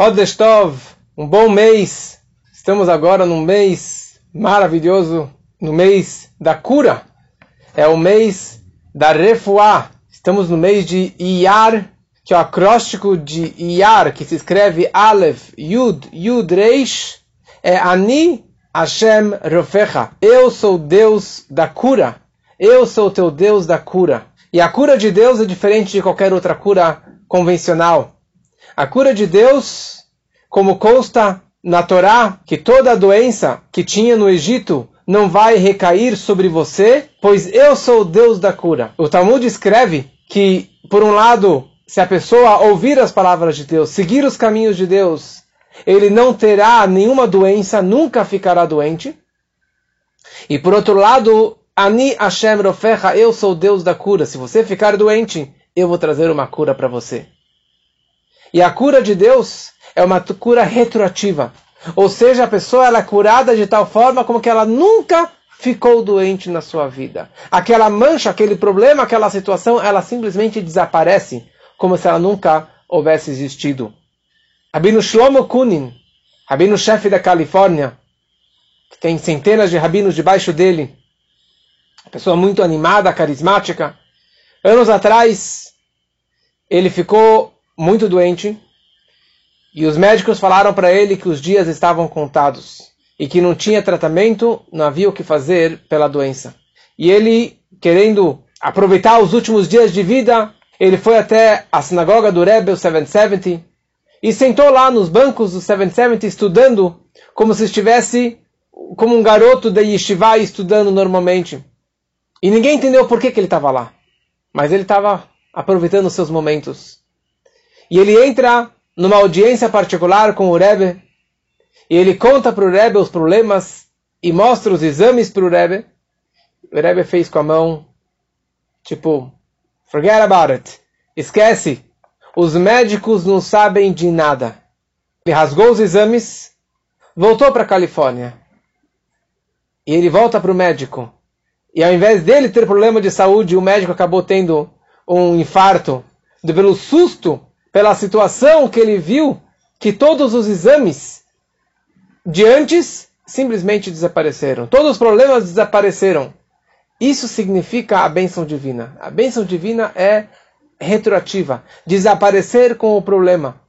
Odestov, um bom mês. Estamos agora num mês maravilhoso, no mês da cura. É o mês da refuá. Estamos no mês de Iyar, que é o acróstico de Iyar, que se escreve Aleph, Yud, Yud, Reish, é Ani Hashem Rofecha. Eu sou Deus da cura. Eu sou teu Deus da cura. E a cura de Deus é diferente de qualquer outra cura convencional. A cura de Deus, como consta na Torá, que toda a doença que tinha no Egito não vai recair sobre você, pois eu sou o Deus da cura. O Talmud escreve que, por um lado, se a pessoa ouvir as palavras de Deus, seguir os caminhos de Deus, ele não terá nenhuma doença, nunca ficará doente. E por outro lado, Ani Hashem Rofecha, eu sou o Deus da cura. Se você ficar doente, eu vou trazer uma cura para você. E a cura de Deus é uma cura retroativa. Ou seja, a pessoa ela é curada de tal forma como que ela nunca ficou doente na sua vida. Aquela mancha, aquele problema, aquela situação, ela simplesmente desaparece, como se ela nunca houvesse existido. Rabino Shlomo Kunin, rabino chefe da Califórnia, que tem centenas de rabinos debaixo dele, uma pessoa muito animada, carismática. Anos atrás, ele ficou muito doente, e os médicos falaram para ele que os dias estavam contados e que não tinha tratamento, não havia o que fazer pela doença. E ele, querendo aproveitar os últimos dias de vida, ele foi até a sinagoga do Rebbe, o 770, e sentou lá nos bancos do 770 estudando como se estivesse como um garoto da yeshiva estudando normalmente. E ninguém entendeu por que, que ele estava lá. Mas ele estava aproveitando os seus momentos. E ele entra numa audiência particular com o Rebbe, e ele conta para o Rebbe os problemas e mostra os exames para o Rebbe. O Rebbe fez com a mão, tipo, forget about it, esquece, os médicos não sabem de nada. Ele rasgou os exames, voltou para a Califórnia. E ele volta para o médico. E ao invés dele ter problema de saúde, o médico acabou tendo um infarto pelo susto pela situação que ele viu que todos os exames de antes simplesmente desapareceram. Todos os problemas desapareceram. Isso significa a bênção divina. A bênção divina é retroativa, desaparecer com o problema.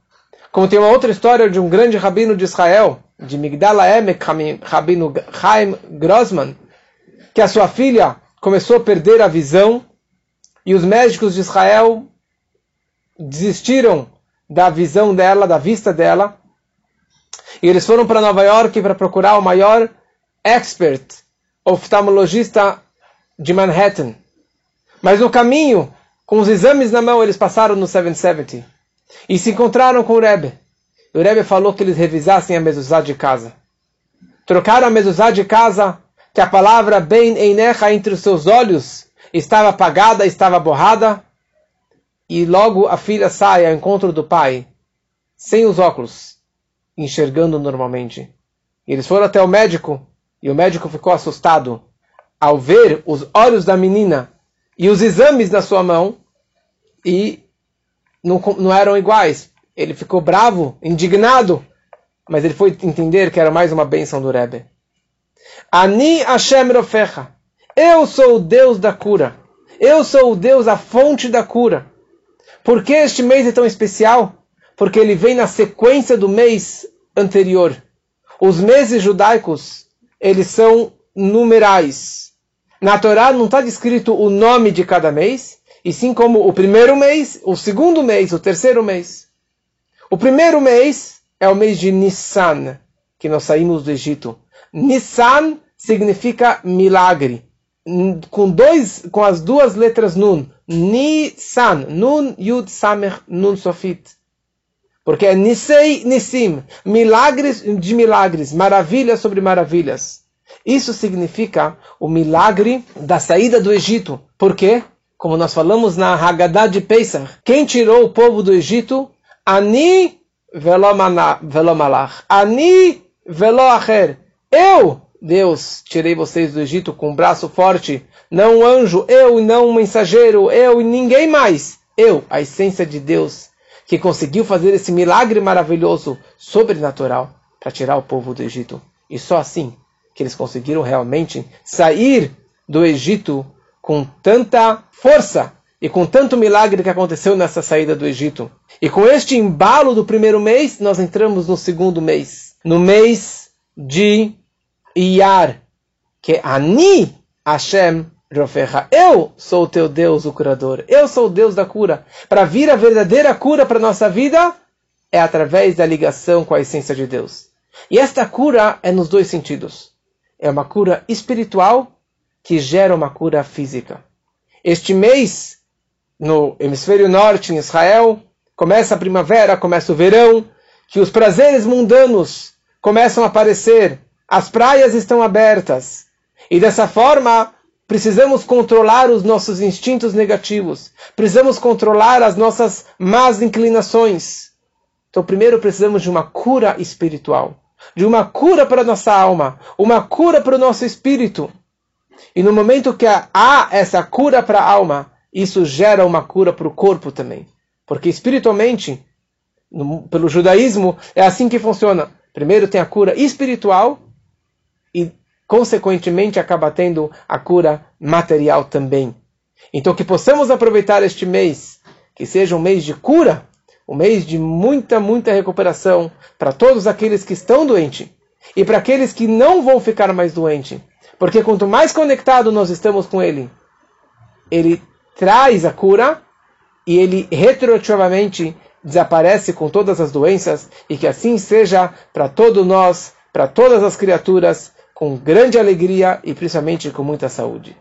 Como tem uma outra história de um grande rabino de Israel, de Migdala Emek, rabino Chaim Grossman, que a sua filha começou a perder a visão e os médicos de Israel desistiram da visão dela, da vista dela, e eles foram para Nova York para procurar o maior expert oftalmologista de Manhattan. Mas no caminho, com os exames na mão, eles passaram no 770 e se encontraram com o Rebbe. O Rebbe falou que eles revisassem a mezuzá de casa. Trocaram a mezuzá de casa, que a palavra bem einecha entre os seus olhos estava apagada, estava borrada, e logo a filha sai ao encontro do pai, sem os óculos, enxergando normalmente. Eles foram até o médico, e o médico ficou assustado ao ver os olhos da menina e os exames na sua mão, e não, não eram iguais. Ele ficou bravo, indignado, mas ele foi entender que era mais uma bênção do Rebbe. Ani Hashem Rofecha. Eu sou o Deus da cura. Eu sou o Deus, a fonte da cura. Por que este mês é tão especial? Porque ele vem na sequência do mês anterior. Os meses judaicos, eles são numerais. Na Torá não está descrito o nome de cada mês, e sim como o primeiro mês, o segundo mês, o terceiro mês. O primeiro mês é o mês de Nissan, que nós saímos do Egito. Nissan significa milagre. Com, dois, com as duas letras Nun. Nisan. Nun Yud Samer Nun Sofit. Porque é Nisei Nisim. Milagres de milagres. Maravilhas sobre maravilhas. Isso significa o milagre da saída do Egito. Por quê? Como nós falamos na Haggadah de Pesach. Quem tirou o povo do Egito? Ani velomalach. Ani veloacher. Eu, Deus, tirei vocês do Egito com um braço forte não um anjo, eu e não um mensageiro, eu e ninguém mais. Eu, a essência de Deus, que conseguiu fazer esse milagre maravilhoso, sobrenatural, para tirar o povo do Egito. E só assim que eles conseguiram realmente sair do Egito com tanta força e com tanto milagre que aconteceu nessa saída do Egito. E com este embalo do primeiro mês, nós entramos no segundo mês, no mês de Iyar, que Ani Hashem Rofecha. Eu sou o teu Deus, o curador. Eu sou o Deus da cura. Para vir a verdadeira cura para nossa vida é através da ligação com a essência de Deus. E esta cura é nos dois sentidos. É uma cura espiritual que gera uma cura física. Este mês, no hemisfério norte, em Israel, começa a primavera, começa o verão, que os prazeres mundanos começam a aparecer, as praias estão abertas. E dessa forma, precisamos controlar os nossos instintos negativos, precisamos controlar as nossas más inclinações. Então, primeiro precisamos de uma cura espiritual, de uma cura para a nossa alma, uma cura para o nosso espírito. E no momento que há essa cura para a alma, isso gera uma cura para o corpo também. Porque espiritualmente, no, pelo judaísmo, é assim que funciona. Primeiro tem a cura espiritual e, consequentemente, acaba tendo a cura material também. Então, que possamos aproveitar este mês, que seja um mês de cura, um mês de muita, muita recuperação para todos aqueles que estão doentes e para aqueles que não vão ficar mais doentes porque quanto mais conectado nós estamos com Ele, Ele traz a cura e Ele retroativamente desaparece com todas as doenças e que assim seja para todos nós, para todas as criaturas, com grande alegria e principalmente com muita saúde.